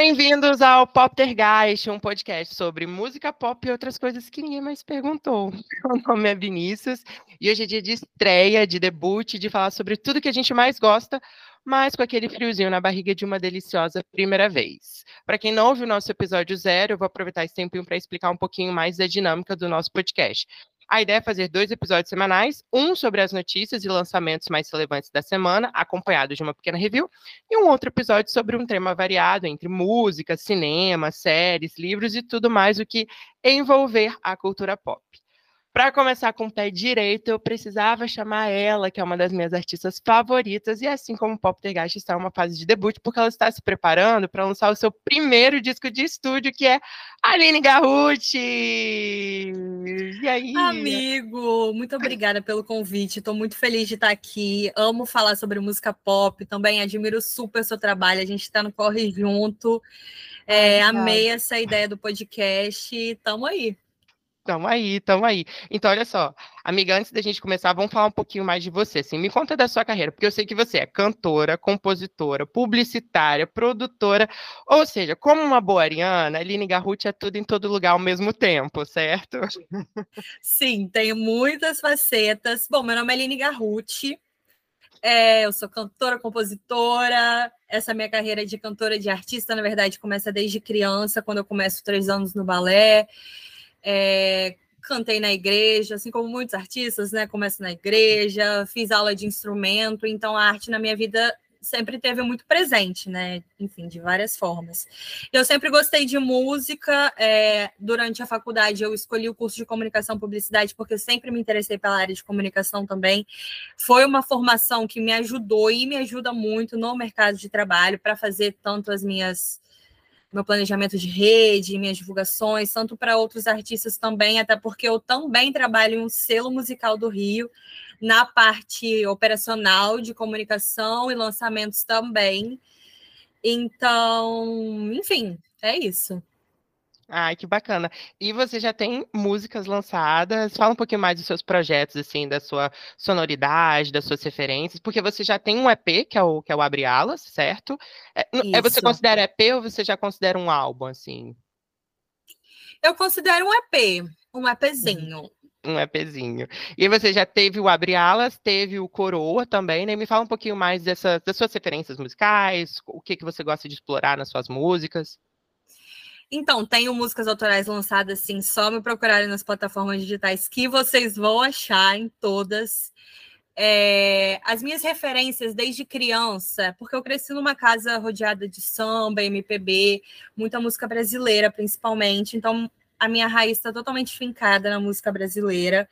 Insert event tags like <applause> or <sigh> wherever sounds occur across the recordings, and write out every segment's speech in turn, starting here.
Bem-vindos ao Poptergeist, um podcast sobre música pop e outras coisas que ninguém mais perguntou. <laughs> Meu nome é Vinícius e hoje é dia de estreia, de debut, de falar sobre tudo que a gente mais gosta, mas com aquele friozinho na barriga de uma deliciosa primeira vez. Para quem não ouviu o nosso episódio zero, eu vou aproveitar esse tempinho para explicar um pouquinho mais da dinâmica do nosso podcast. A ideia é fazer dois episódios semanais, um sobre as notícias e lançamentos mais relevantes da semana, acompanhado de uma pequena review, e um outro episódio sobre um tema variado entre música, cinema, séries, livros e tudo mais o que envolver a cultura pop. Para começar com o pé direito, eu precisava chamar ela, que é uma das minhas artistas favoritas, e assim como Pop Tergast está em uma fase de debut, porque ela está se preparando para lançar o seu primeiro disco de estúdio, que é Aline Garruti. E aí? Amigo, muito obrigada pelo convite. Estou muito feliz de estar aqui. Amo falar sobre música pop, também admiro super o seu trabalho. A gente está no Corre Junto. É, amei essa ideia do podcast. Tamo aí. Tamo aí, tamo aí. Então, olha só, amiga, antes da gente começar, vamos falar um pouquinho mais de você. Assim, me conta da sua carreira, porque eu sei que você é cantora, compositora, publicitária, produtora, ou seja, como uma boa ariana, Aline Garruti é tudo em todo lugar ao mesmo tempo, certo? Sim, tenho muitas facetas. Bom, meu nome é Aline Garruti, é, eu sou cantora, compositora. Essa minha carreira de cantora, de artista, na verdade, começa desde criança, quando eu começo três anos no balé. É, cantei na igreja, assim como muitos artistas, né? Começo na igreja, fiz aula de instrumento, então a arte na minha vida sempre teve muito presente, né? Enfim, de várias formas. Eu sempre gostei de música. É, durante a faculdade, eu escolhi o curso de comunicação e publicidade porque eu sempre me interessei pela área de comunicação também. Foi uma formação que me ajudou e me ajuda muito no mercado de trabalho para fazer tanto as minhas meu planejamento de rede, minhas divulgações, tanto para outros artistas também, até porque eu também trabalho em um selo musical do Rio, na parte operacional de comunicação e lançamentos também. Então, enfim, é isso. Ai, que bacana. E você já tem músicas lançadas? Fala um pouquinho mais dos seus projetos, assim, da sua sonoridade, das suas referências, porque você já tem um EP, que é o, que é o Abre Alas, certo? É, é você considera EP ou você já considera um álbum, assim? Eu considero um EP, um EPzinho. Uhum. Um EPzinho. E você já teve o Abre Alas, teve o Coroa também, né? Me fala um pouquinho mais dessa, das suas referências musicais, o que, que você gosta de explorar nas suas músicas. Então, tenho músicas autorais lançadas, sim, só me procurarem nas plataformas digitais que vocês vão achar em todas. É, as minhas referências desde criança, porque eu cresci numa casa rodeada de samba, MPB, muita música brasileira, principalmente. Então, a minha raiz está totalmente fincada na música brasileira.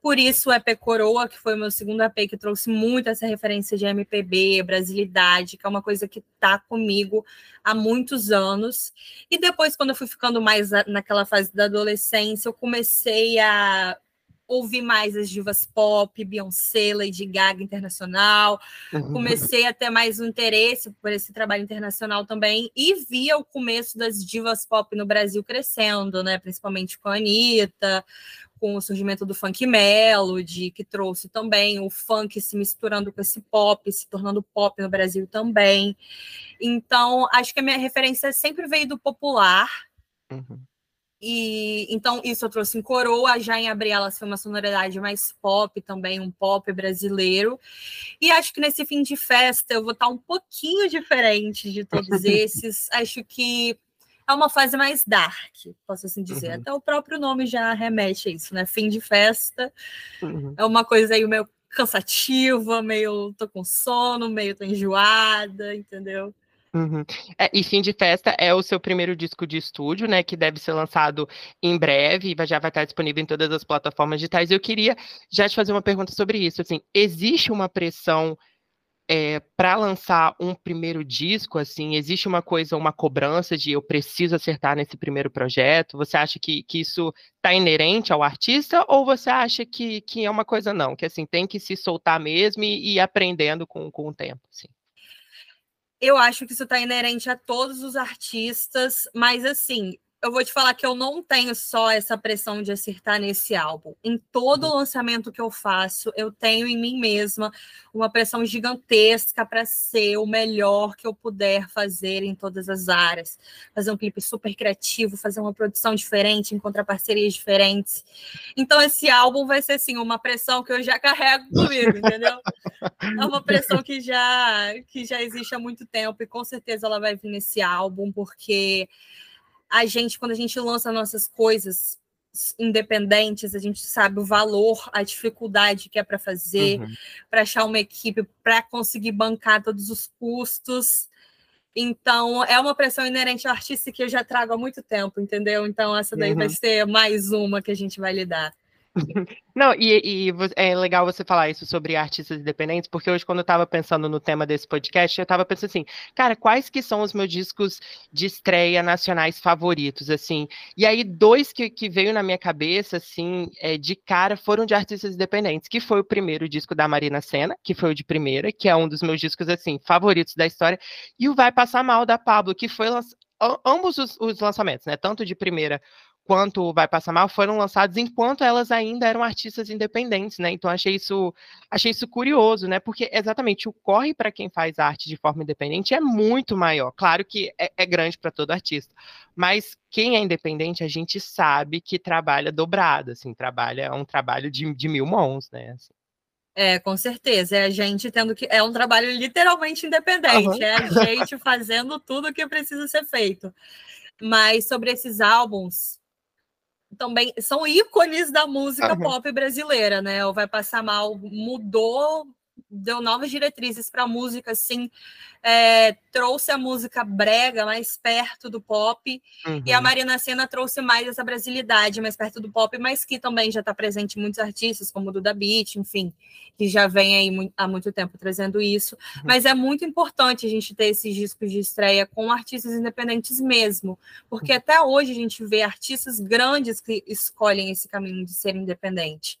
Por isso, o EP Coroa, que foi o meu segundo EP, que trouxe muito essa referência de MPB, brasilidade, que é uma coisa que está comigo há muitos anos. E depois, quando eu fui ficando mais naquela fase da adolescência, eu comecei a ouvi mais as divas pop, Beyoncé, Lady Gaga internacional. Uhum. Comecei a ter mais um interesse por esse trabalho internacional também e via o começo das divas pop no Brasil crescendo, né? Principalmente com a Anitta, com o surgimento do funk melody, que trouxe também o funk se misturando com esse pop, se tornando pop no Brasil também. Então, acho que a minha referência sempre veio do popular. Uhum. E então isso eu trouxe em coroa, já em Abriela foi uma sonoridade mais pop também, um pop brasileiro. E acho que nesse fim de festa eu vou estar um pouquinho diferente de todos <laughs> esses. acho que é uma fase mais dark, posso assim dizer. Uhum. Até o próprio nome já remete a isso, né? Fim de festa. Uhum. É uma coisa aí meio cansativa, meio tô com sono, meio tô enjoada, entendeu? Uhum. É, e Fim de Festa é o seu primeiro disco de estúdio, né? Que deve ser lançado em breve e já vai estar disponível em todas as plataformas digitais. Eu queria já te fazer uma pergunta sobre isso. Assim, existe uma pressão é, para lançar um primeiro disco? Assim, existe uma coisa, uma cobrança de eu preciso acertar nesse primeiro projeto? Você acha que, que isso está inerente ao artista ou você acha que, que é uma coisa não? Que assim tem que se soltar mesmo e ir aprendendo com, com o tempo? Assim? Eu acho que isso está inerente a todos os artistas, mas assim, eu vou te falar que eu não tenho só essa pressão de acertar nesse álbum. Em todo uhum. lançamento que eu faço, eu tenho em mim mesma uma pressão gigantesca para ser o melhor que eu puder fazer em todas as áreas. Fazer um clipe super criativo, fazer uma produção diferente, encontrar parcerias diferentes. Então, esse álbum vai ser, assim, uma pressão que eu já carrego comigo, entendeu? É uma pressão que já, que já existe há muito tempo e com certeza ela vai vir nesse álbum, porque a gente, quando a gente lança nossas coisas independentes, a gente sabe o valor, a dificuldade que é para fazer, uhum. para achar uma equipe, para conseguir bancar todos os custos. Então, é uma pressão inerente ao artista que eu já trago há muito tempo, entendeu? Então, essa daí uhum. vai ser mais uma que a gente vai lidar. Não, e, e, é legal você falar isso sobre artistas independentes, porque hoje, quando eu estava pensando no tema desse podcast, eu estava pensando assim, cara, quais que são os meus discos de estreia nacionais favoritos, assim? E aí, dois que, que veio na minha cabeça, assim, é, de cara, foram de artistas independentes, que foi o primeiro disco da Marina Senna, que foi o de primeira, que é um dos meus discos, assim, favoritos da história, e o Vai Passar Mal, da Pablo, que foi ambos os, os lançamentos, né? Tanto de primeira quanto Vai Passar Mal foram lançados enquanto elas ainda eram artistas independentes, né? Então achei isso, achei isso curioso, né? Porque exatamente o corre para quem faz arte de forma independente é muito maior. Claro que é, é grande para todo artista, mas quem é independente a gente sabe que trabalha dobrado, assim, trabalha é um trabalho de, de mil mãos, né? Assim. É, com certeza. É a gente tendo que. É um trabalho literalmente independente. Uhum. É a gente fazendo tudo o que precisa ser feito. Mas sobre esses álbuns, também são ícones da música uhum. pop brasileira, né? O Vai Passar Mal mudou, deu novas diretrizes para a música, assim, é, trouxe a música brega mais perto do pop, uhum. e a uhum. Marina Senna trouxe mais essa brasilidade mais perto do pop, mas que também já está presente em muitos artistas, como o Duda Beat, enfim, que já vem aí há muito tempo trazendo isso. Uhum. Mas é muito importante a gente ter esses discos de estreia com artistas independentes mesmo, porque uhum. até hoje a gente vê artistas grandes que escolhem esse caminho de ser independente.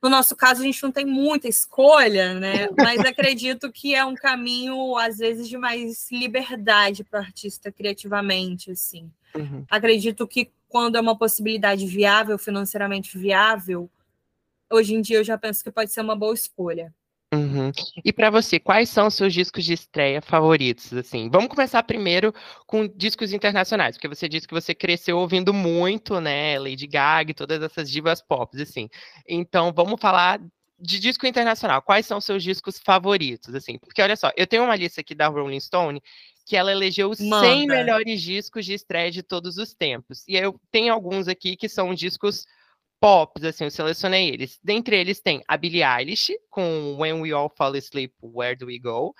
No nosso caso, a gente não tem muita escolha, né? Mas acredito que é um caminho, às vezes, de mais liberdade para o artista criativamente, assim. Uhum. Acredito que quando é uma possibilidade viável, financeiramente viável, hoje em dia eu já penso que pode ser uma boa escolha. Uhum. E para você, quais são os seus discos de estreia favoritos? Assim, vamos começar primeiro com discos internacionais, porque você disse que você cresceu ouvindo muito, né, Lady Gaga e todas essas divas pop, assim. Então, vamos falar de disco internacional. Quais são os seus discos favoritos, assim? Porque olha só, eu tenho uma lista aqui da Rolling Stone que ela elegeu os Manda. 100 melhores discos de estreia de todos os tempos. E eu tenho alguns aqui que são discos pops, assim, eu selecionei eles. Dentre eles tem a Billie Eilish, com When We All Fall Asleep, Where Do We Go?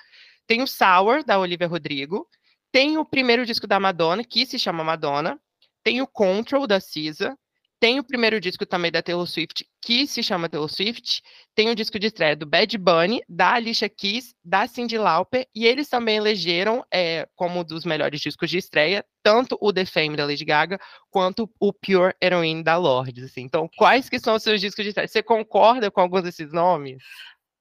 Tem o Sour, da Olivia Rodrigo. Tem o primeiro disco da Madonna, que se chama Madonna. Tem o Control, da Cisa. Tem o primeiro disco também da Taylor Swift, que se chama Taylor Swift. Tem o disco de estreia do Bad Bunny, da Alicia Keys, da Cyndi Lauper. E eles também elegeram é, como dos melhores discos de estreia, tanto o The Fame da Lady Gaga, quanto o Pure Heroine da Lorde. Assim. Então, quais que são os seus discos de estreia? Você concorda com alguns desses nomes?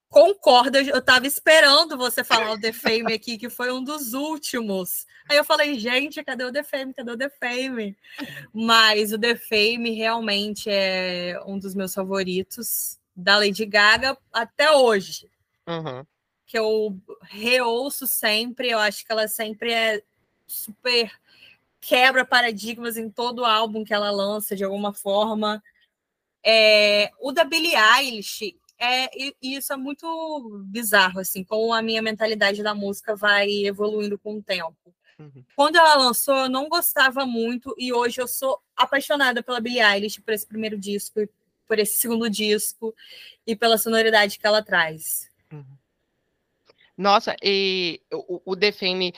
Concordo, eu estava esperando você falar o The Fame aqui, que foi um dos últimos. Aí eu falei, gente, cadê o The Fame? Cadê o The Fame? Mas o The Fame realmente é um dos meus favoritos da Lady Gaga até hoje. Uhum. Que eu reouço sempre, eu acho que ela sempre é super quebra paradigmas em todo álbum que ela lança, de alguma forma. É, o da Billie Eilish, é, e, isso é muito bizarro, assim, como a minha mentalidade da música vai evoluindo com o tempo. Uhum. Quando ela lançou, eu não gostava muito, e hoje eu sou apaixonada pela Billie Eilish, por esse primeiro disco, por esse segundo disco, e pela sonoridade que ela traz. Uhum. Nossa, e o, o Defame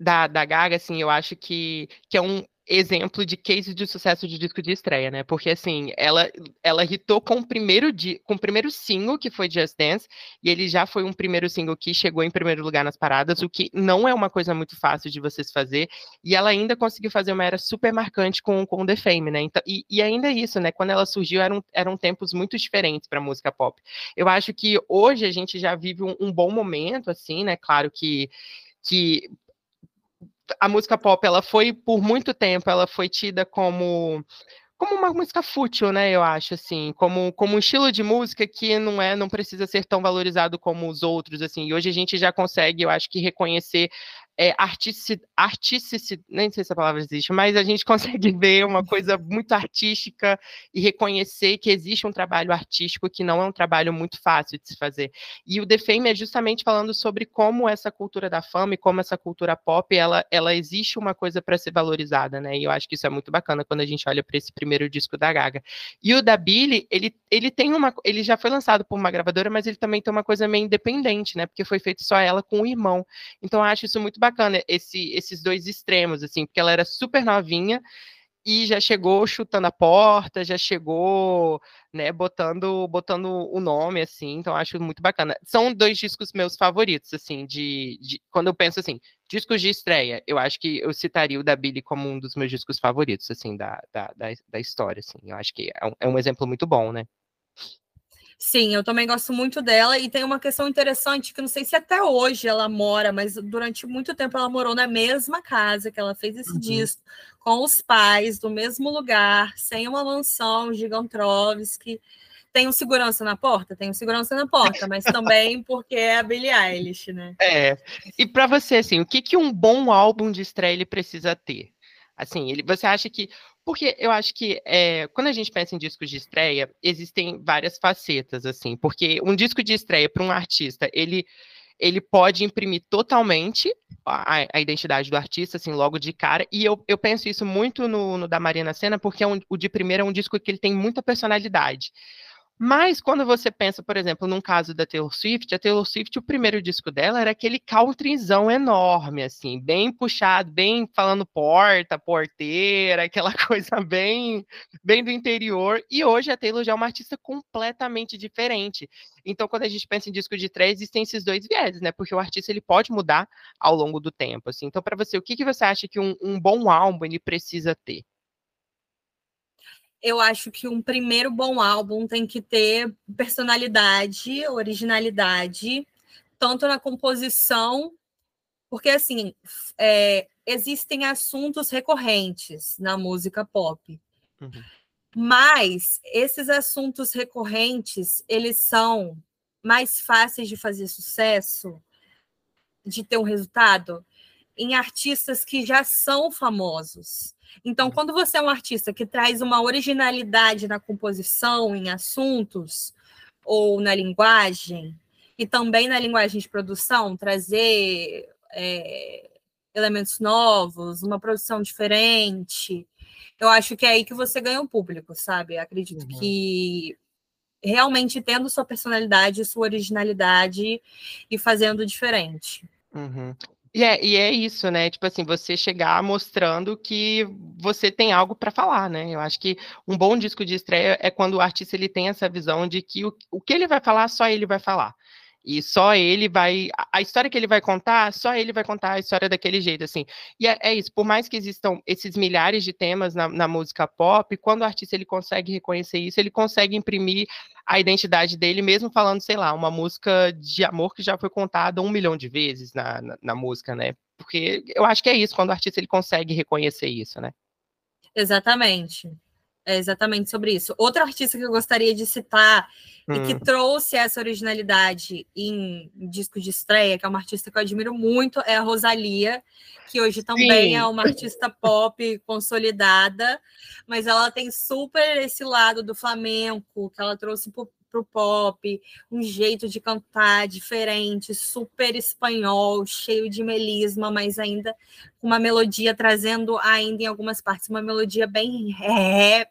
da, da Gaga, assim, eu acho que, que é um, exemplo de case de sucesso de disco de estreia, né? Porque assim, ela ela hitou com o primeiro com o primeiro single que foi Just Dance, e ele já foi um primeiro single que chegou em primeiro lugar nas paradas, o que não é uma coisa muito fácil de vocês fazer, e ela ainda conseguiu fazer uma era super marcante com com The Fame, né? Então, e, e ainda isso, né? Quando ela surgiu eram, eram tempos muito diferentes para música pop. Eu acho que hoje a gente já vive um, um bom momento assim, né? Claro que que a música pop, ela foi, por muito tempo, ela foi tida como como uma música fútil, né? Eu acho assim, como, como um estilo de música que não é, não precisa ser tão valorizado como os outros, assim. E hoje a gente já consegue, eu acho que reconhecer é, artici, nem sei se a palavra existe, mas a gente <laughs> consegue ver uma coisa muito artística e reconhecer que existe um trabalho artístico que não é um trabalho muito fácil de se fazer. E o The Fame é justamente falando sobre como essa cultura da fama e como essa cultura pop, ela, ela existe uma coisa para ser valorizada, né? E eu acho que isso é muito bacana quando a gente olha para esse primeiro disco da Gaga. E o da Billy, ele, ele tem uma, ele já foi lançado por uma gravadora, mas ele também tem uma coisa meio independente, né? Porque foi feito só ela com o irmão. Então eu acho isso muito bacana esse, esses dois extremos, assim, porque ela era super novinha e já chegou chutando a porta, já chegou, né, botando, botando o nome, assim, então acho muito bacana. São dois discos meus favoritos, assim, de, de, quando eu penso assim, discos de estreia, eu acho que eu citaria o da Billy como um dos meus discos favoritos, assim, da, da, da, da história, assim, eu acho que é um, é um exemplo muito bom, né. Sim, eu também gosto muito dela e tem uma questão interessante que não sei se até hoje ela mora, mas durante muito tempo ela morou na mesma casa que ela fez esse uhum. disco, com os pais, do mesmo lugar, sem uma mansão Gigantrovski. Tem um segurança na porta? Tem um segurança na porta, mas também porque é a Billie Eilish, né? É. E para você, assim, o que, que um bom álbum de estreia ele precisa ter? Assim, ele, você acha que porque eu acho que é, quando a gente pensa em discos de estreia, existem várias facetas, assim, porque um disco de estreia para um artista, ele ele pode imprimir totalmente a, a, identidade do artista, assim, logo de cara. E eu, eu penso isso muito no, no da Marina Senna, porque é um, o de primeiro é um disco que ele tem muita personalidade. Mas quando você pensa, por exemplo, num caso da Taylor Swift, a Taylor Swift, o primeiro disco dela era aquele countryzão enorme, assim, bem puxado, bem falando porta, porteira, aquela <laughs> coisa bem, bem do interior. E hoje a Taylor já é uma artista completamente diferente. Então, quando a gente pensa em disco de três, existem esses dois vieses, né? Porque o artista ele pode mudar ao longo do tempo. Assim. Então, para você, o que, que você acha que um, um bom álbum ele precisa ter? Eu acho que um primeiro bom álbum tem que ter personalidade, originalidade, tanto na composição, porque assim é, existem assuntos recorrentes na música pop. Uhum. Mas esses assuntos recorrentes, eles são mais fáceis de fazer sucesso, de ter um resultado, em artistas que já são famosos. Então, uhum. quando você é um artista que traz uma originalidade na composição, em assuntos ou na linguagem, e também na linguagem de produção, trazer é, elementos novos, uma produção diferente, eu acho que é aí que você ganha um público, sabe? acredito uhum. que realmente tendo sua personalidade, sua originalidade e fazendo diferente. Uhum. E é, e é isso, né? Tipo assim, você chegar mostrando que você tem algo para falar, né? Eu acho que um bom disco de estreia é quando o artista ele tem essa visão de que o, o que ele vai falar, só ele vai falar. E só ele vai. A história que ele vai contar, só ele vai contar a história daquele jeito, assim. E é, é isso, por mais que existam esses milhares de temas na, na, música pop, quando o artista ele consegue reconhecer isso, ele consegue imprimir a identidade dele, mesmo falando, sei lá, uma música de amor que já foi contada um milhão de vezes na, na, na música, né? Porque eu acho que é isso, quando o artista ele consegue reconhecer isso, né? Exatamente. É exatamente sobre isso. Outro artista que eu gostaria de citar hum. e que hum. trouxe essa originalidade em disco de estreia, que é uma artista que eu admiro muito, é a Rosalia, que hoje também Sim. é uma artista pop consolidada, mas ela tem super esse lado do flamenco que ela trouxe pro pop, um jeito de cantar diferente, super espanhol, cheio de melisma, mas ainda com uma melodia trazendo ainda em algumas partes uma melodia bem rap,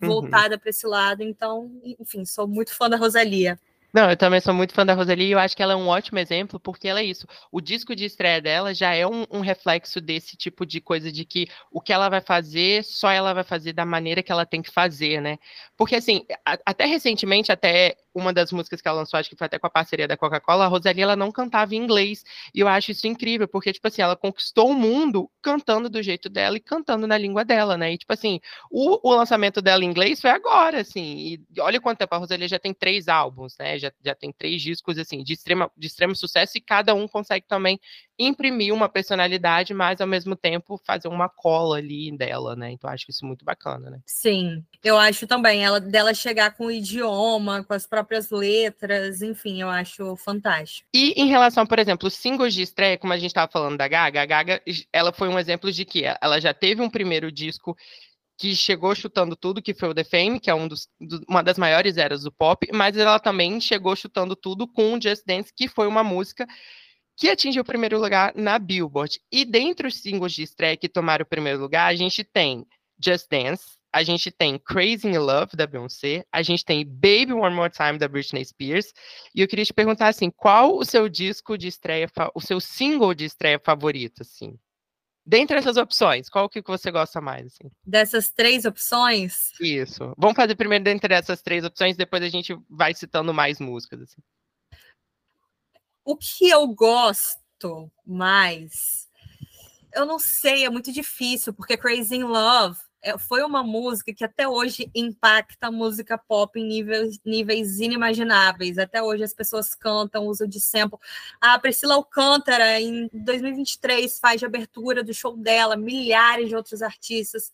uhum. voltada uhum. para esse lado. Então, enfim, sou muito fã da Rosalia. Não, eu também sou muito fã da Rosalie e eu acho que ela é um ótimo exemplo, porque ela é isso. O disco de estreia dela já é um, um, reflexo desse tipo de coisa de que o que ela vai fazer, só ela vai fazer da maneira que ela tem que fazer, né? Porque, assim, a, até recentemente, até uma das músicas que ela lançou, acho que foi até com a parceria da Coca-Cola, a Rosalie, ela não cantava em inglês. E eu acho isso incrível, porque, tipo assim, ela conquistou o mundo cantando do jeito dela e cantando na língua dela, né? E, tipo assim, o, o lançamento dela em inglês foi agora, assim. E olha quanto tempo a Rosalie já tem três álbuns, né? Já, já tem três discos, assim, de, extrema, de extremo sucesso e cada um consegue também imprimir uma personalidade, mas ao mesmo tempo fazer uma cola ali dela, né? Então acho isso muito bacana, né? Sim, eu acho também ela dela chegar com o idioma, com as próprias letras, enfim, eu acho fantástico. E em relação, por exemplo, os singles de estreia, como a gente estava falando da Gaga, a Gaga, ela foi um exemplo de que ela já teve um primeiro disco que chegou chutando tudo, que foi o The Fame, que é um dos, do, uma das maiores eras do pop, mas ela também chegou chutando tudo com o Just Dance, que foi uma música que atingiu o primeiro lugar na Billboard. E dentre os singles de estreia que tomaram o primeiro lugar, a gente tem Just Dance, a gente tem Crazy in Love, da Beyoncé, a gente tem Baby One More Time, da Britney Spears, e eu queria te perguntar, assim, qual o seu disco de estreia, o seu single de estreia favorito, assim? Dentre essas opções, qual que você gosta mais? Assim? Dessas três opções? Isso. Vamos fazer primeiro dentre essas três opções, depois a gente vai citando mais músicas. Assim. O que eu gosto mais, eu não sei, é muito difícil, porque Crazy in Love é, foi uma música que até hoje impacta a música pop em níveis, níveis inimagináveis. Até hoje as pessoas cantam, usam de sample. A Priscila Alcântara, em 2023, faz de abertura do show dela, milhares de outros artistas.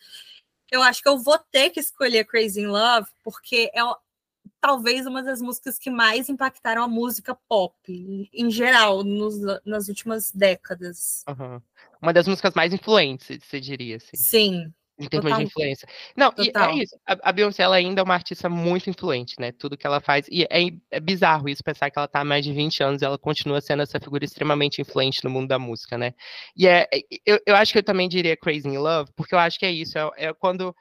Eu acho que eu vou ter que escolher Crazy in Love, porque é talvez uma das músicas que mais impactaram a música pop, em geral, nos, nas últimas décadas. Uhum. Uma das músicas mais influentes, você diria. Assim. Sim, em termos Total. de influência. Não, Total. e é isso. A, a Beyoncé ela ainda é uma artista muito influente, né? Tudo que ela faz. E é, é, bizarro isso, pensar que ela tá há mais de 20 anos e ela continua sendo essa figura extremamente influente no mundo da música, né? E é, eu, eu acho que eu também diria Crazy in Love, porque eu acho que é isso. É, é quando,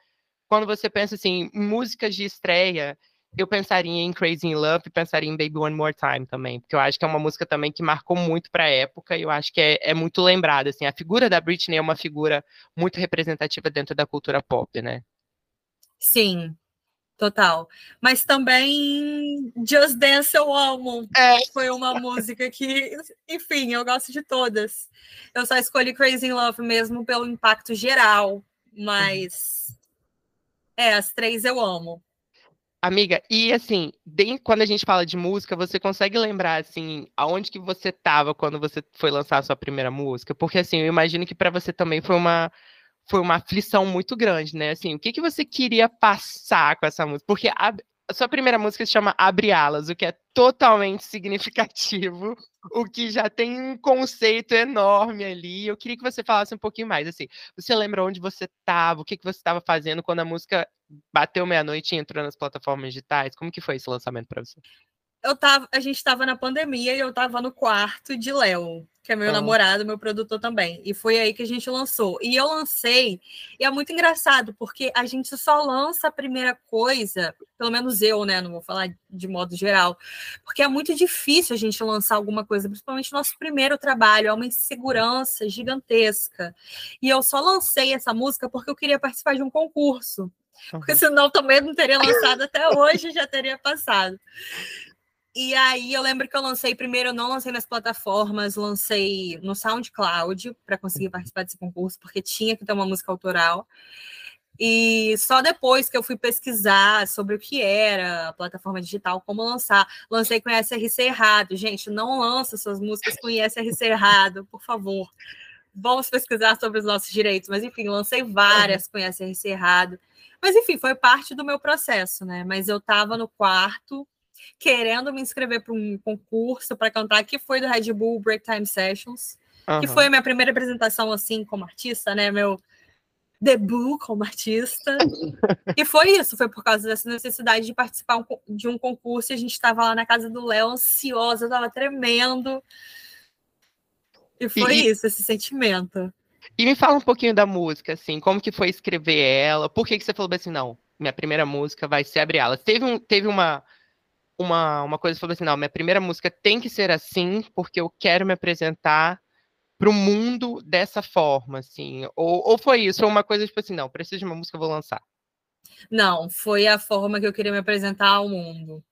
quando você pensa assim, músicas de estreia eu pensaria em Crazy in Love e pensaria em Baby One More Time também, porque eu acho que é uma música também que marcou muito para a época e eu acho que é, é, muito lembrada, assim, a figura da Britney é uma figura muito representativa dentro da cultura pop, né? Sim, total. Mas também Just Dance eu amo. É. Foi uma <laughs> música que, enfim, eu gosto de todas. Eu só escolhi Crazy in Love mesmo pelo impacto geral, mas é, as três eu amo. Amiga, e assim, quando a gente fala de música, você consegue lembrar, assim, aonde que você estava quando você foi lançar a sua primeira música? Porque, assim, eu imagino que para você também foi uma, foi uma aflição muito grande, né? Assim, o que, que você queria passar com essa música? Porque a, a sua primeira música se chama Abre Alas, o que é totalmente <laughs> significativo, o que já tem um conceito enorme ali. Eu queria que você falasse um pouquinho mais, assim, você lembra onde você estava, o que, que você estava fazendo quando a música bateu meia-noite e entrou nas plataformas digitais? Como que foi esse lançamento para você? eu tava, a gente estava na pandemia e eu estava no quarto de Léo, que é meu ah. namorado, meu produtor também. E foi aí que a gente lançou. E eu lancei, e é muito engraçado, porque a gente só lança a primeira coisa, pelo menos eu, né? Não vou falar de modo geral, porque é muito difícil a gente lançar alguma coisa, principalmente nosso primeiro trabalho, é uma insegurança gigantesca. E eu só lancei essa música porque eu queria participar de um concurso. Porque senão também não teria lançado até hoje, já teria passado. E aí eu lembro que eu lancei primeiro, eu não lancei nas plataformas, lancei no SoundCloud para conseguir uhum. participar desse concurso, porque tinha que ter uma música autoral. E só depois que eu fui pesquisar sobre o que era a plataforma digital, como lançar, lancei com ISRC errado. Gente, não lança suas músicas com ISRC errado, por favor. Vamos pesquisar sobre os nossos direitos. Mas enfim, lancei várias com ISRC errado. Mas enfim, foi parte do meu processo, né? Mas eu estava no quarto querendo me inscrever para um concurso para cantar, que foi do Red Bull Break Time Sessions, uhum. que foi a minha primeira apresentação assim como artista, né? Meu debut como artista. <laughs> e foi isso, foi por causa dessa necessidade de participar de um concurso. E a gente estava lá na casa do Léo, ansiosa, eu estava tremendo. E foi e, isso, esse sentimento. E me fala um pouquinho da música, assim, como que foi escrever ela? Por que, que você falou assim, não, minha primeira música vai ser Abre Alas? Teve, um, teve uma, uma, uma coisa falou assim: não, minha primeira música tem que ser assim, porque eu quero me apresentar para o mundo dessa forma, assim. Ou, ou foi isso, ou uma coisa tipo assim: não, preciso de uma música, vou lançar. Não, foi a forma que eu queria me apresentar ao mundo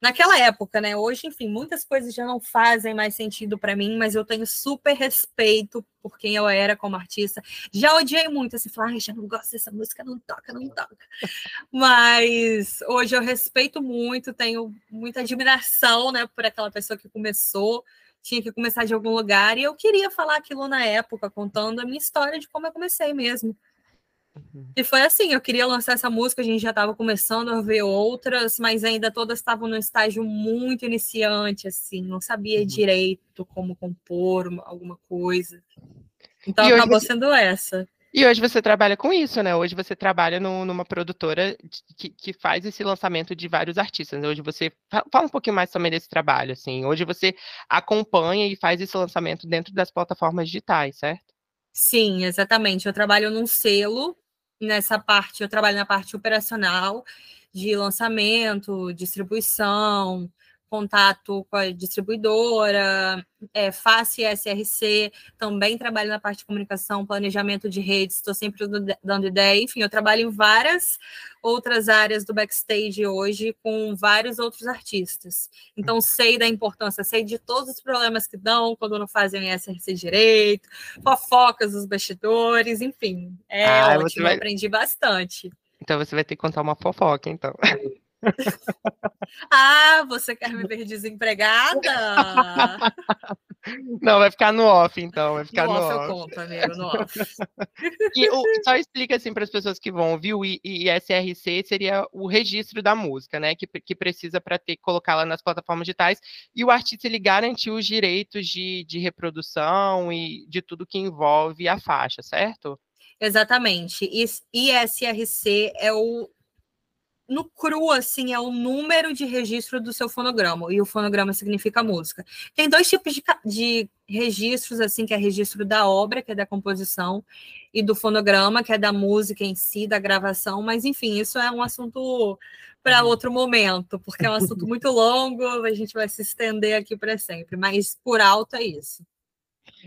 naquela época, né? Hoje, enfim, muitas coisas já não fazem mais sentido para mim, mas eu tenho super respeito por quem eu era como artista. Já odiei muito assim, falar, ai, já não gosto dessa música, não toca, não toca. Mas hoje eu respeito muito, tenho muita admiração, né, por aquela pessoa que começou. tinha que começar de algum lugar e eu queria falar aquilo na época, contando a minha história de como eu comecei mesmo. E foi assim, eu queria lançar essa música, a gente já estava começando a ver outras, mas ainda todas estavam no estágio muito iniciante, assim, não sabia uhum. direito como compor alguma coisa. Então e acabou você... sendo essa. E hoje você trabalha com isso, né? Hoje você trabalha no, numa produtora que, que, faz esse lançamento de vários artistas. Hoje você fala um pouquinho mais também desse trabalho, assim. Hoje você acompanha e faz esse lançamento dentro das plataformas digitais, certo? Sim, exatamente. Eu trabalho num selo nessa parte, eu trabalho na parte operacional de lançamento, distribuição, contato com a distribuidora, é, face SRC, também trabalho na parte de comunicação, planejamento de redes, estou sempre dando ideia. Enfim, eu trabalho em várias outras áreas do backstage hoje com vários outros artistas. Então, sei da importância, sei de todos os problemas que dão quando não fazem SRC direito, fofocas dos bastidores, enfim. É ah, ótimo, vai... aprendi bastante. Então, você vai ter que contar uma fofoca, então. Ah, você quer me ver desempregada? Não, vai ficar no off, então. Vai ficar no, no off. off. Eu conto, amigo, no off. E o, só explica assim para as pessoas que vão ouvir o ISRC seria o registro da música, né? Que, que precisa para ter colocá-la nas plataformas digitais. E o artista ele garantiu os direitos de, de reprodução e de tudo que envolve a faixa, certo? Exatamente. ISRC é o no cru, assim, é o número de registro do seu fonograma, e o fonograma significa música. Tem dois tipos de, de registros, assim, que é registro da obra, que é da composição, e do fonograma, que é da música em si, da gravação, mas, enfim, isso é um assunto para uhum. outro momento, porque é um assunto <laughs> muito longo, a gente vai se estender aqui para sempre, mas por alto é isso.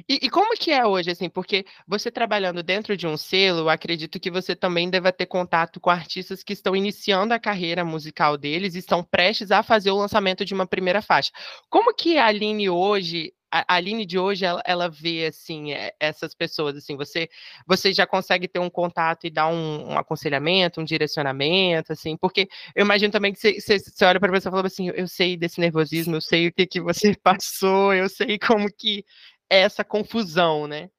E, e, como que é hoje, assim? Porque você trabalhando dentro de um selo, acredito que você também deva ter contato com artistas que estão iniciando a carreira musical deles e estão prestes a fazer o lançamento de uma primeira faixa. Como que a Aline hoje, a Aline de hoje, ela, ela vê, assim, é, essas pessoas, assim, você, você já consegue ter um contato e dar um, um aconselhamento, um direcionamento, assim, porque eu imagino também que você, você, você olha para a pessoa e fala assim, eu sei desse nervosismo, eu sei o que, que você <laughs> passou, eu sei como que essa confusão, né?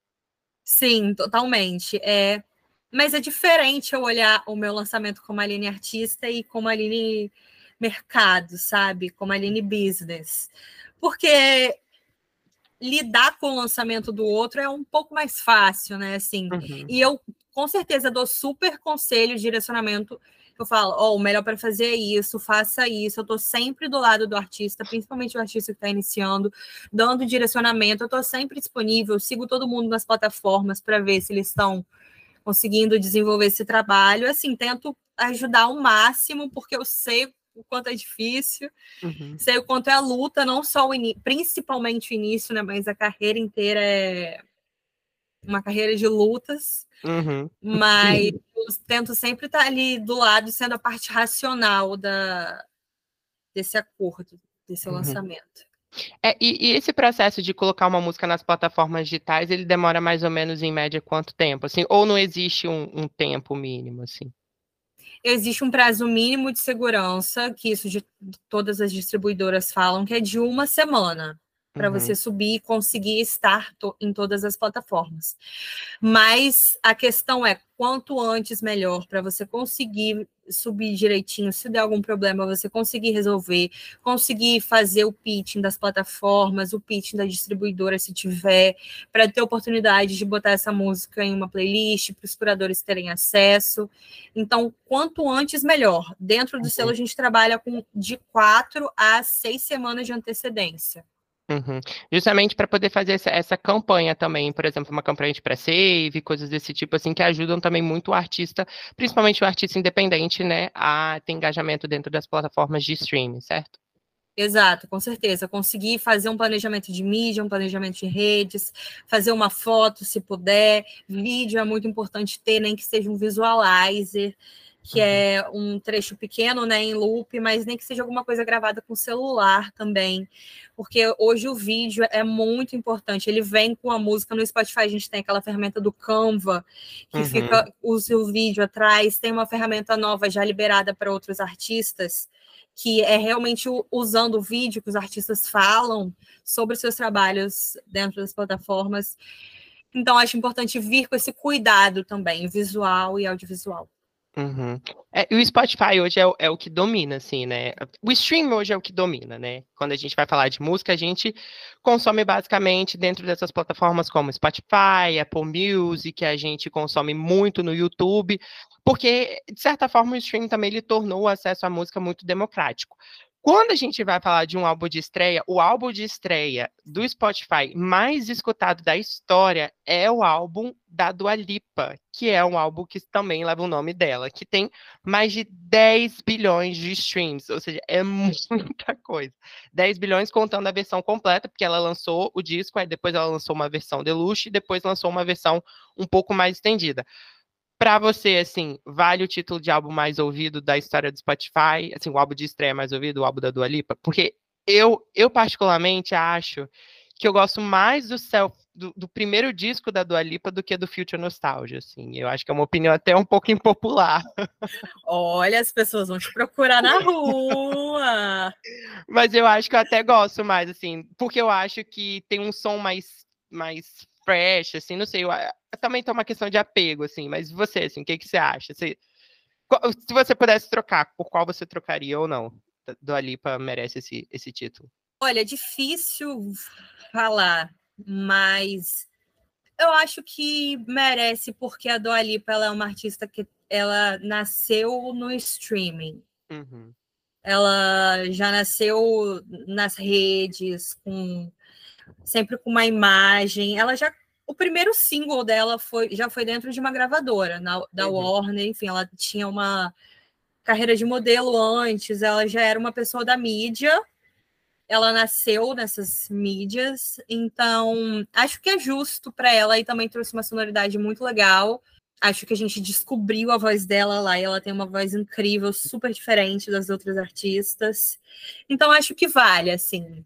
Sim, totalmente. É, mas é diferente eu olhar o meu lançamento como Aline artista e como Aline mercado, sabe? Como Aline business. Porque lidar com o lançamento do outro é um pouco mais fácil, né? Assim, uhum. e eu com certeza dou super conselho, direcionamento eu falo, ó, oh, o melhor para fazer é isso, faça isso. Eu estou sempre do lado do artista, principalmente o artista que está iniciando, dando direcionamento. Eu estou sempre disponível, sigo todo mundo nas plataformas para ver se eles estão conseguindo desenvolver esse trabalho. Assim, tento ajudar ao máximo, porque eu sei o quanto é difícil, uhum. sei o quanto é a luta, não só o principalmente o início, né, mas a carreira inteira é uma carreira de lutas, uhum. mas eu tento sempre estar ali do lado, sendo a parte racional da, desse acordo, desse uhum. lançamento. É, e, e, esse processo de colocar uma música nas plataformas digitais, ele demora mais ou menos em média quanto tempo, assim? Ou não existe um, um tempo mínimo, assim? Existe um prazo mínimo de segurança, que isso de todas as distribuidoras falam, que é de uma semana para uhum. você subir e conseguir estar to em todas as plataformas. Mas a questão é quanto antes melhor para você conseguir subir direitinho, se der algum problema, você conseguir resolver, conseguir fazer o pitching das plataformas, o pitching da distribuidora, se tiver, para ter oportunidade de botar essa música em uma playlist, para os curadores terem acesso. Então, quanto antes, melhor. Dentro do selo, a gente trabalha com de quatro a seis semanas de antecedência. Uhum. Justamente para poder fazer essa, essa, campanha também, por exemplo, uma campanha de pré-save, coisas desse tipo, assim, que ajudam também muito o artista, principalmente o artista independente, né, a ter engajamento dentro das plataformas de streaming, certo? Exato, com certeza. Conseguir fazer um planejamento de mídia, um planejamento de redes, fazer uma foto, se puder. Vídeo é muito importante ter, nem que seja um visualizer que uhum. é um trecho pequeno, né, em loop, mas nem que seja alguma coisa gravada com celular também, porque hoje o vídeo é muito importante. Ele vem com a música no Spotify, a gente tem aquela ferramenta do Canva que uhum. fica o seu vídeo atrás, tem uma ferramenta nova já liberada para outros artistas que é realmente usando o vídeo que os artistas falam sobre seus trabalhos dentro das plataformas. Então, acho importante vir com esse cuidado também, visual e audiovisual. Uhum. É, o Spotify hoje é, é, o que domina, assim, né? O stream hoje é o que domina, né? Quando a gente vai falar de música, a gente consome basicamente dentro dessas plataformas como Spotify, Apple Music, a gente consome muito no YouTube, porque, de certa forma, o stream também ele tornou o acesso à música muito democrático. Quando a gente vai falar de um álbum de estreia, o álbum de estreia do Spotify mais escutado da história é o álbum da Dua Lipa, que é um álbum que também leva o nome dela, que tem mais de 10 bilhões de streams, ou seja, é <laughs> muita coisa. 10 bilhões contando a versão completa, porque ela lançou o disco, aí depois ela lançou uma versão deluxe e depois lançou uma versão um pouco mais estendida para você, assim, vale o título de álbum mais ouvido da história do Spotify? Assim, o álbum de estreia mais ouvido, o álbum da Dua Lipa? Porque eu, eu particularmente acho que eu gosto mais do self do, do, primeiro disco da Dua Lipa do que do Future Nostalgia, assim. Eu acho que é uma opinião até um pouco <laughs> impopular. Olha, as pessoas vão te procurar na rua. Mas eu acho que eu até gosto mais, assim, porque eu acho que tem um som mais, mais fresh, assim, não sei, eu, também tem uma questão de apego, assim, mas você, assim, o que, que você acha? Se, se você pudesse trocar, por qual você trocaria ou não? Do Alipa merece esse, esse título. Olha, é difícil falar, mas eu acho que merece, porque a Dua Lipa ela é uma artista que ela nasceu no streaming. Uhum. Ela já nasceu nas redes, com sempre com uma imagem. Ela já o primeiro single dela foi já foi dentro de uma gravadora na, da uhum. Warner, enfim, ela tinha uma carreira de modelo antes, ela já era uma pessoa da mídia. Ela nasceu nessas mídias, então acho que é justo para ela e também trouxe uma sonoridade muito legal. Acho que a gente descobriu a voz dela lá e ela tem uma voz incrível, super diferente das outras artistas. Então acho que vale, assim.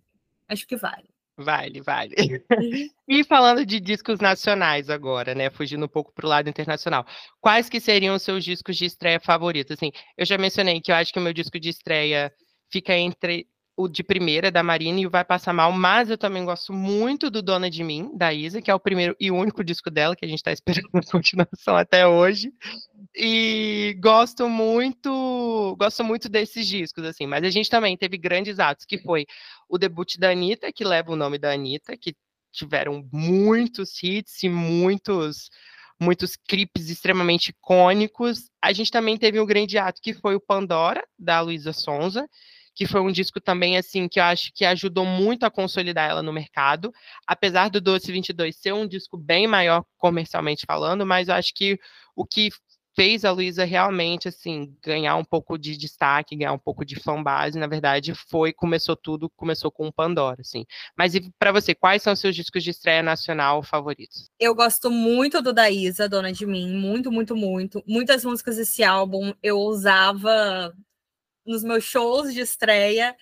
Acho que vale. Vale, vale. Uhum. <laughs> e falando de discos nacionais agora, né? Fugindo um pouco para o lado internacional. Quais que seriam os seus discos de estreia favoritos? Assim, eu já mencionei que eu acho que o meu disco de estreia fica entre o de primeira, da Marina, e o Vai Passar Mal, mas eu também gosto muito do Dona de Mim, da Isa, que é o primeiro e único disco dela, que a gente está esperando <laughs> a continuação até hoje. E gosto muito, gosto muito desses discos, assim, mas a gente também teve grandes atos, que foi o debut da Anitta, que leva o nome da Anitta, que tiveram muitos hits e muitos muitos clipes extremamente icônicos. A gente também teve um grande ato que foi o Pandora, da Luísa Sonza, que foi um disco também, assim, que eu acho que ajudou muito a consolidar ela no mercado, apesar do Doce 22 ser um disco bem maior comercialmente falando, mas eu acho que o que fez a Luísa realmente, assim, ganhar um pouco de destaque, ganhar um pouco de fanbase, na verdade, foi, começou tudo, começou com o Pandora, assim. Mas e para você, quais são os seus discos de estreia nacional favoritos? Eu gosto muito do da Isa, Dona de Mim, muito, muito, muito. Muitas músicas desse álbum eu usava nos meus shows de estreia,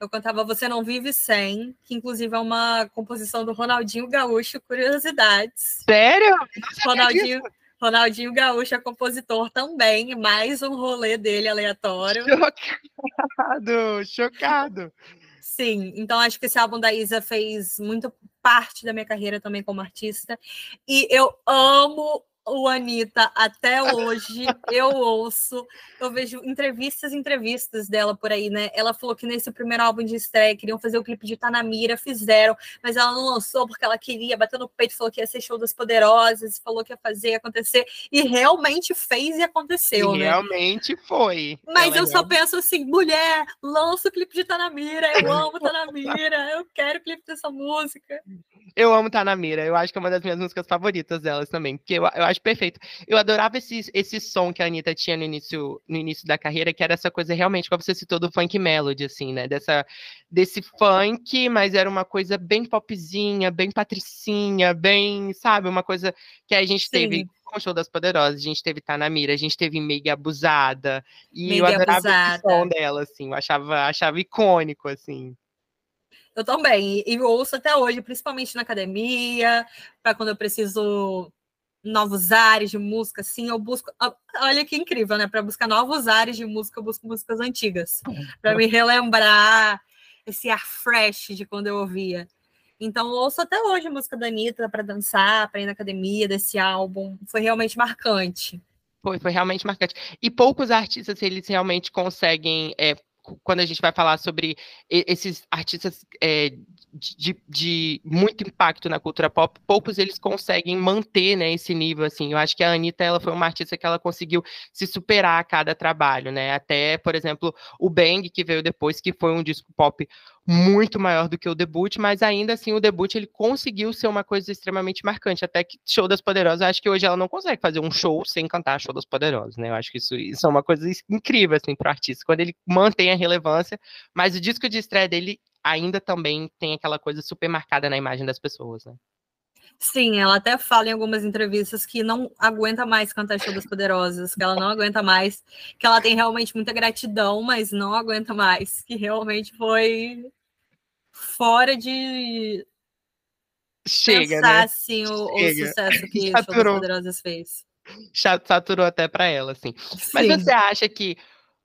eu cantava Você Não Vive Sem, que inclusive é uma composição do Ronaldinho Gaúcho, curiosidades. Sério? Ronaldinho, Ronaldinho Gaúcho é compositor também, mais um rolê dele aleatório. Chocado, chocado. Sim, então acho que esse álbum da Isa fez muito parte da minha carreira também como artista. E eu amo o Anitta até hoje, eu ouço, eu vejo entrevistas entrevistas dela por aí, né? Ela falou que nesse primeiro álbum de estreia queriam fazer o clipe de Tá na Mira, fizeram, mas ela não lançou porque ela queria, bateu no peito, falou que ia ser show das poderosas, falou que ia fazer acontecer, e realmente fez e aconteceu, e né? Realmente foi. Mas ela eu só penso assim, mulher, lança o clipe de Tá na Mira, eu amo Tá na <laughs> Mira, eu quero o clipe dessa música. Eu amo Tá na Mira, eu acho que é uma das minhas músicas favoritas delas também, porque eu, eu acho perfeito. Eu adorava esse, esse som que a Anitta tinha no início, no início da carreira, que era essa coisa realmente, como você citou, do funk melody, assim, né? Dessa, desse funk, mas era uma coisa bem popzinha, bem patricinha, bem, sabe? Uma coisa que a gente Sim. teve com o Show das Poderosas, a gente teve Tá na Mira, a gente teve Meia Abusada, e Mega eu adorava abusada. esse som dela, assim, eu achava, achava icônico, assim. Eu também, e eu ouço até hoje, principalmente na academia, para quando eu preciso novos ares de música, assim, eu busco. Olha que incrível, né? Para buscar novos ares de música, eu busco músicas antigas. Para me relembrar esse ar fresh de quando eu ouvia. Então, eu ouço até hoje a música da Anitta para dançar, para ir na academia desse álbum. Foi realmente marcante. Foi, foi realmente marcante. E poucos artistas, eles realmente conseguem é, quando a gente vai falar sobre esses artistas é, de, de, muito impacto na cultura pop, poucos eles conseguem manter né, esse nível, assim, eu acho que a Anitta, ela foi uma artista que ela conseguiu se superar a cada trabalho, né, até, por exemplo, o Bang, que veio depois, que foi um disco pop muito maior do que o debut, mas ainda assim o debut ele conseguiu ser uma coisa extremamente marcante, até que Show das Poderosas, acho que hoje ela não consegue fazer um show sem cantar Show das Poderosas, né? Eu acho que isso, isso é uma coisa incrível assim para o artista, quando ele mantém a relevância, mas o disco de estreia dele ainda também tem aquela coisa super marcada na imagem das pessoas, né? Sim, ela até fala em algumas entrevistas que não aguenta mais cantar Show das Poderosas, que ela não aguenta mais, que ela tem realmente muita gratidão, mas não aguenta mais, que realmente foi fora de Chega, pensar, né? assim, o, Chega. o sucesso que Show das Poderosas fez. Saturou até para ela, assim. Sim. Mas você acha que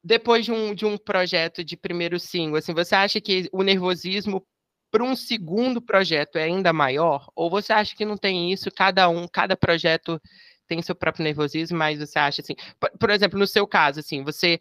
depois de um, de um projeto de primeiro single, assim, você acha que o nervosismo para um segundo projeto é ainda maior? Ou você acha que não tem isso? Cada um, cada projeto tem seu próprio nervosismo, mas você acha assim, por, por exemplo, no seu caso, assim, você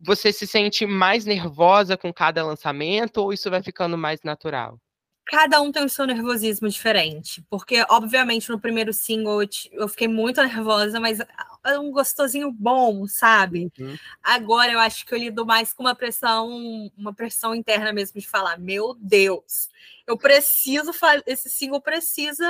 você se sente mais nervosa com cada lançamento ou isso vai ficando mais natural? Cada um tem o seu nervosismo diferente. Porque, obviamente, no primeiro single eu fiquei muito nervosa, mas é um gostosinho bom, sabe? Uhum. Agora eu acho que eu lido mais com uma pressão, uma pressão interna mesmo de falar, meu Deus, eu preciso fazer, esse single precisa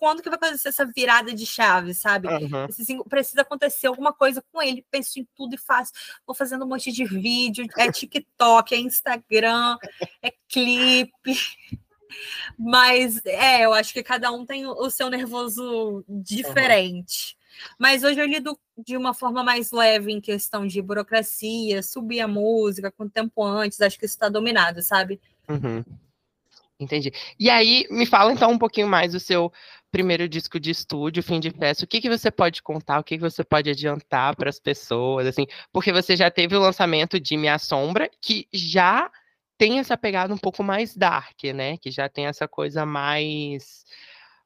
quando que vai acontecer essa virada de chave, sabe? Uhum. Assim, precisa acontecer alguma coisa com ele. Penso em tudo e faço. Vou fazendo um monte de vídeo, é TikTok, é Instagram, é clipe. Mas é, eu acho que cada um tem o seu nervoso diferente. Uhum. Mas hoje eu lido de uma forma mais leve em questão de burocracia, subir a música com tempo antes, acho que isso está dominado, sabe? Uhum. Entendi. E aí, me fala então um pouquinho mais do seu primeiro disco de estúdio, Fim de Festa. O que, que você pode contar, o que, que você pode adiantar para as pessoas, assim? Porque você já teve o lançamento de Minha Sombra, que já tem essa pegada um pouco mais dark, né? Que já tem essa coisa mais.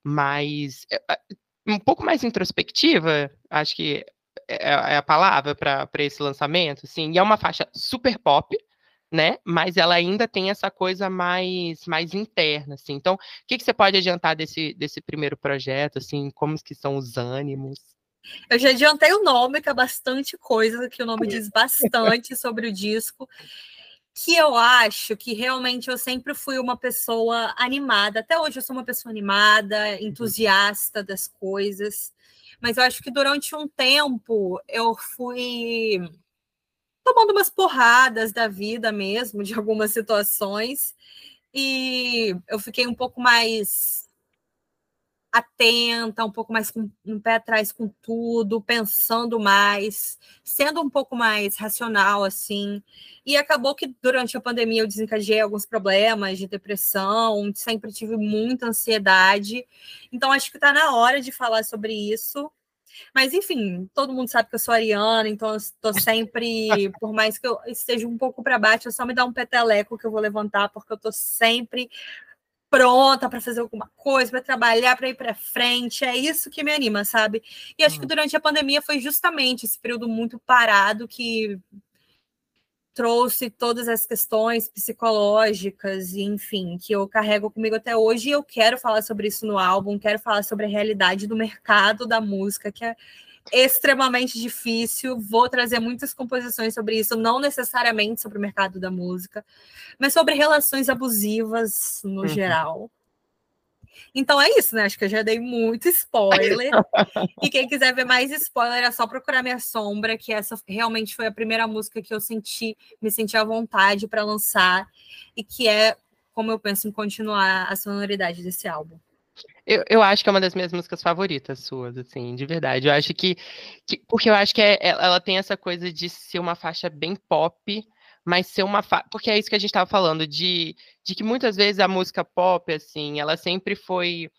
mais eh, eh, um pouco mais introspectiva, acho que é, é a palavra para esse lançamento, assim, e é uma faixa super pop, né? Mas ela ainda tem essa coisa mais, mais interna, assim. Então, o que, que você pode adiantar desse, desse primeiro projeto, assim? Como que são os ânimos? Eu já adiantei o nome, que é bastante coisa, que o nome diz bastante sobre o disco. Que eu acho que realmente eu sempre fui uma pessoa animada. Até hoje eu sou uma pessoa animada, uhum. entusiasta das coisas. Mas eu acho que durante um tempo eu fui tomando umas porradas da vida mesmo, de algumas situações, e eu fiquei um pouco mais atenta, um pouco mais com um pé atrás com tudo, pensando mais, sendo um pouco mais racional assim. E acabou que durante a pandemia eu desencadeei alguns problemas de depressão, sempre tive muita ansiedade. Então acho que está na hora de falar sobre isso mas, enfim, todo mundo sabe que eu sou ariana, então eu estou sempre, <laughs> por mais que eu esteja um pouco para baixo, eu só me dá um peteleco que eu vou levantar, porque eu estou sempre pronta para fazer alguma coisa, para trabalhar, para ir para frente. É isso que me anima, sabe? E acho que uhum. durante a pandemia foi justamente esse período muito parado que trouxe todas as questões psicológicas, enfim, que eu carrego comigo até hoje. E eu quero falar sobre isso no álbum, quero falar sobre a realidade do mercado da música, que é extremamente difícil. Vou trazer muitas composições sobre isso, não necessariamente sobre o mercado da música, mas sobre relações abusivas no uhum. geral. Então é isso, né? Acho que eu já dei muito spoiler. <laughs> e quem quiser ver mais spoiler é só procurar Minha Sombra, que essa realmente foi a primeira música que eu senti, me senti à vontade para lançar e que é como eu penso em continuar a sonoridade desse álbum. Eu, eu acho que é uma das minhas músicas favoritas suas, assim, de verdade. Eu acho que, que porque eu acho que é, ela tem essa coisa de ser uma faixa bem pop, mas ser uma fa... porque é isso que a gente estava falando de, de que muitas vezes a música pop assim ela sempre foi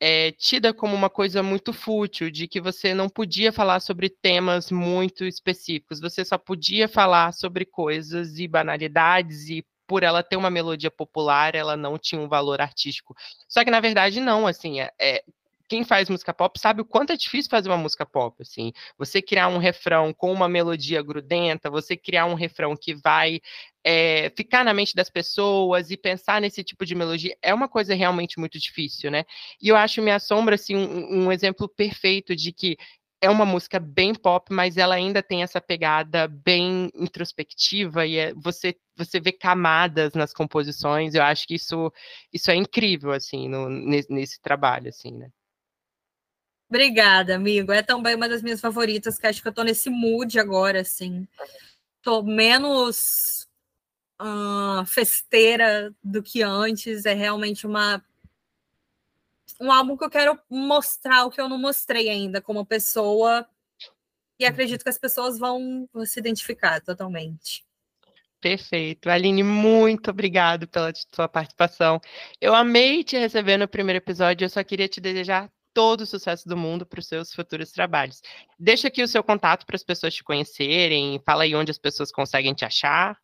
é, tida como uma coisa muito fútil, de que você não podia falar sobre temas muito específicos, você só podia falar sobre coisas e banalidades e por ela ter uma melodia popular, ela não tinha um valor artístico. Só que na verdade não, assim, é, é quem faz música pop sabe o quanto é difícil fazer uma música pop, assim. Você criar um refrão com uma melodia grudenta, você criar um refrão que vai é, ficar na mente das pessoas e pensar nesse tipo de melodia é uma coisa realmente muito difícil, né? E eu acho Minha Sombra, assim, um, um exemplo perfeito de que é uma música bem pop, mas ela ainda tem essa pegada bem introspectiva e é, você você vê camadas nas composições. Eu acho que isso isso é incrível assim no, nesse, nesse trabalho assim, né? Obrigada, amigo. É também uma das minhas favoritas, que acho que eu tô nesse mood agora, assim. Tô menos uh, festeira do que antes. É realmente uma um álbum que eu quero mostrar o que eu não mostrei ainda como pessoa. E acredito que as pessoas vão se identificar totalmente. Perfeito. Aline, muito obrigado pela sua participação. Eu amei te receber no primeiro episódio. Eu só queria te desejar todo o sucesso do mundo para os seus futuros trabalhos. Deixa aqui o seu contato para as pessoas te conhecerem, fala aí onde as pessoas conseguem te achar.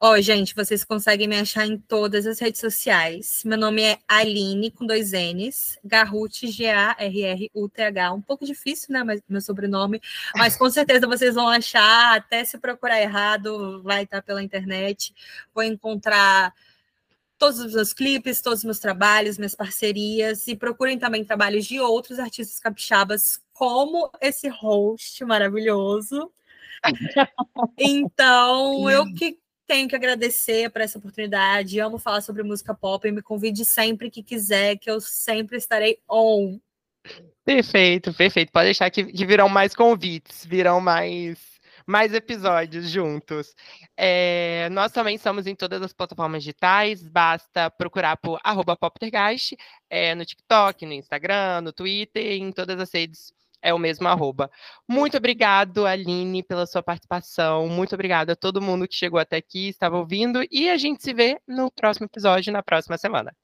Ó, oh, gente, vocês conseguem me achar em todas as redes sociais. Meu nome é Aline, com dois N's, Garrut, G-A-R-R-U-T-H. Um pouco difícil, né, mas, meu sobrenome, mas com certeza vocês vão achar, até se procurar errado, vai estar pela internet. Vou encontrar todos os meus clipes, todos os meus trabalhos, minhas parcerias e procurem também trabalhos de outros artistas capixabas, como esse host maravilhoso. <laughs> então, eu que tenho que agradecer por essa oportunidade. Amo falar sobre música pop e me convide sempre que quiser, que eu sempre estarei on. Perfeito, perfeito. Pode deixar que, que virão mais convites, virão mais mais episódios juntos. É, nós também estamos em todas as plataformas digitais, basta procurar por arroba Poptergeist, é, no TikTok, no Instagram, no Twitter, em todas as redes é o mesmo arroba. Muito obrigado, Aline, pela sua participação. Muito obrigado a todo mundo que chegou até aqui, estava ouvindo. E a gente se vê no próximo episódio, na próxima semana.